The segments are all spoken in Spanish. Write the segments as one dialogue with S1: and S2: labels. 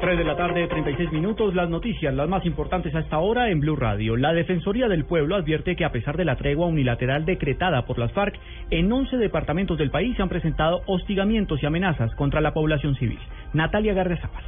S1: 3 de la tarde, 36 minutos. Las noticias, las más importantes a esta hora en Blue Radio. La Defensoría del Pueblo advierte que a pesar de la tregua unilateral decretada por las FARC, en 11 departamentos del país se han presentado hostigamientos y amenazas contra la población civil. Natalia Gardezábal.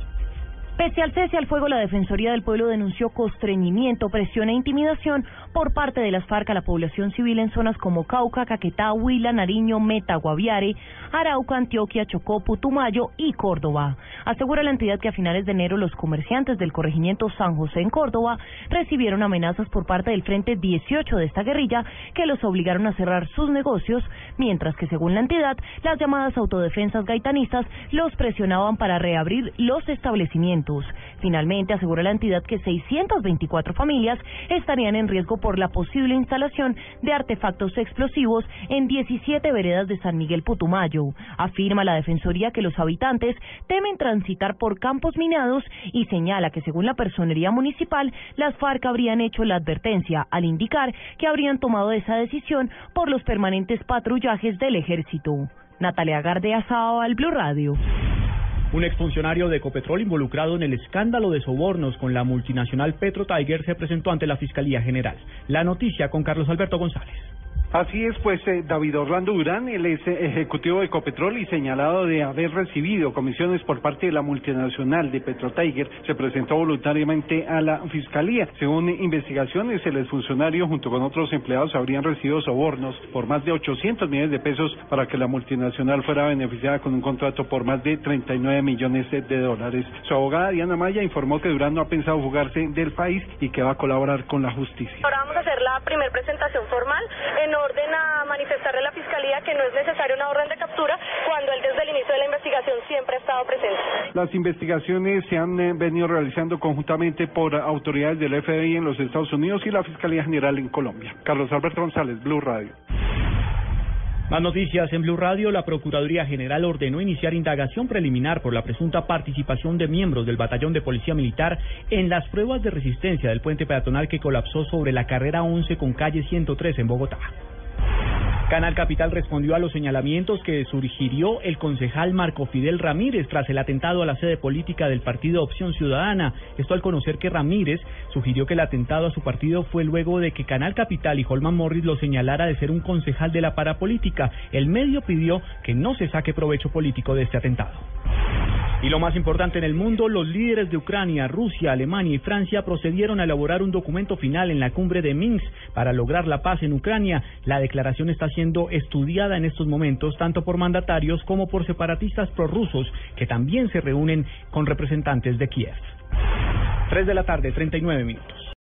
S2: Pese al cese al fuego, la Defensoría del Pueblo denunció constreñimiento, presión e intimidación por parte de las FARC a la población civil en zonas como Cauca, Caquetá, Huila, Nariño, Meta, Guaviare, Arauca, Antioquia, Chocó, Putumayo y Córdoba. Asegura la entidad que a finales de enero los comerciantes del corregimiento San José en Córdoba recibieron amenazas por parte del Frente 18 de esta guerrilla que los obligaron a cerrar sus negocios, mientras que según la entidad, las llamadas autodefensas gaitanistas los presionaban para reabrir los establecimientos. Finalmente, asegura la entidad que 624 familias estarían en riesgo por la posible instalación de artefactos explosivos en 17 veredas de San Miguel Putumayo. Afirma la Defensoría que los habitantes temen transitar por campos minados y señala que según la personería municipal, las FARC habrían hecho la advertencia al indicar que habrían tomado esa decisión por los permanentes patrullajes del ejército. Natalia Gardea al Blue Radio.
S1: Un exfuncionario de Ecopetrol involucrado en el escándalo de sobornos con la multinacional Petro Tiger se presentó ante la Fiscalía General. La noticia con Carlos Alberto González.
S3: Así es, pues eh, David Orlando Durán, el ex ejecutivo de Ecopetrol y señalado de haber recibido comisiones por parte de la multinacional de Petro Tiger, se presentó voluntariamente a la fiscalía. Según investigaciones, el exfuncionario junto con otros empleados habrían recibido sobornos por más de 800 millones de pesos para que la multinacional fuera beneficiada con un contrato por más de 39 millones de dólares. Su abogada Diana Maya informó que Durán no ha pensado fugarse del país y que va a colaborar con la justicia.
S4: Primera presentación formal en orden a manifestarle a la Fiscalía que no es necesaria una orden de captura cuando él desde el inicio de la investigación siempre ha estado presente.
S3: Las investigaciones se han eh, venido realizando conjuntamente por autoridades del FBI en los Estados Unidos y la Fiscalía General en Colombia. Carlos Alberto González, Blue Radio.
S1: Más noticias en Blue Radio. La Procuraduría General ordenó iniciar indagación preliminar por la presunta participación de miembros del Batallón de Policía Militar en las pruebas de resistencia del puente peatonal que colapsó sobre la carrera 11 con calle 103 en Bogotá. Canal Capital respondió a los señalamientos que sugirió el concejal Marco Fidel Ramírez tras el atentado a la sede política del partido Opción Ciudadana. Esto al conocer que Ramírez sugirió que el atentado a su partido fue luego de que Canal Capital y Holman Morris lo señalara de ser un concejal de la parapolítica. El medio pidió que no se saque provecho político de este atentado. Y lo más importante en el mundo, los líderes de Ucrania, Rusia, Alemania y Francia procedieron a elaborar un documento final en la cumbre de Minsk para lograr la paz en Ucrania. La declaración está siendo estudiada en estos momentos tanto por mandatarios como por separatistas prorrusos que también se reúnen con representantes de Kiev. 3 de la tarde, 39 minutos.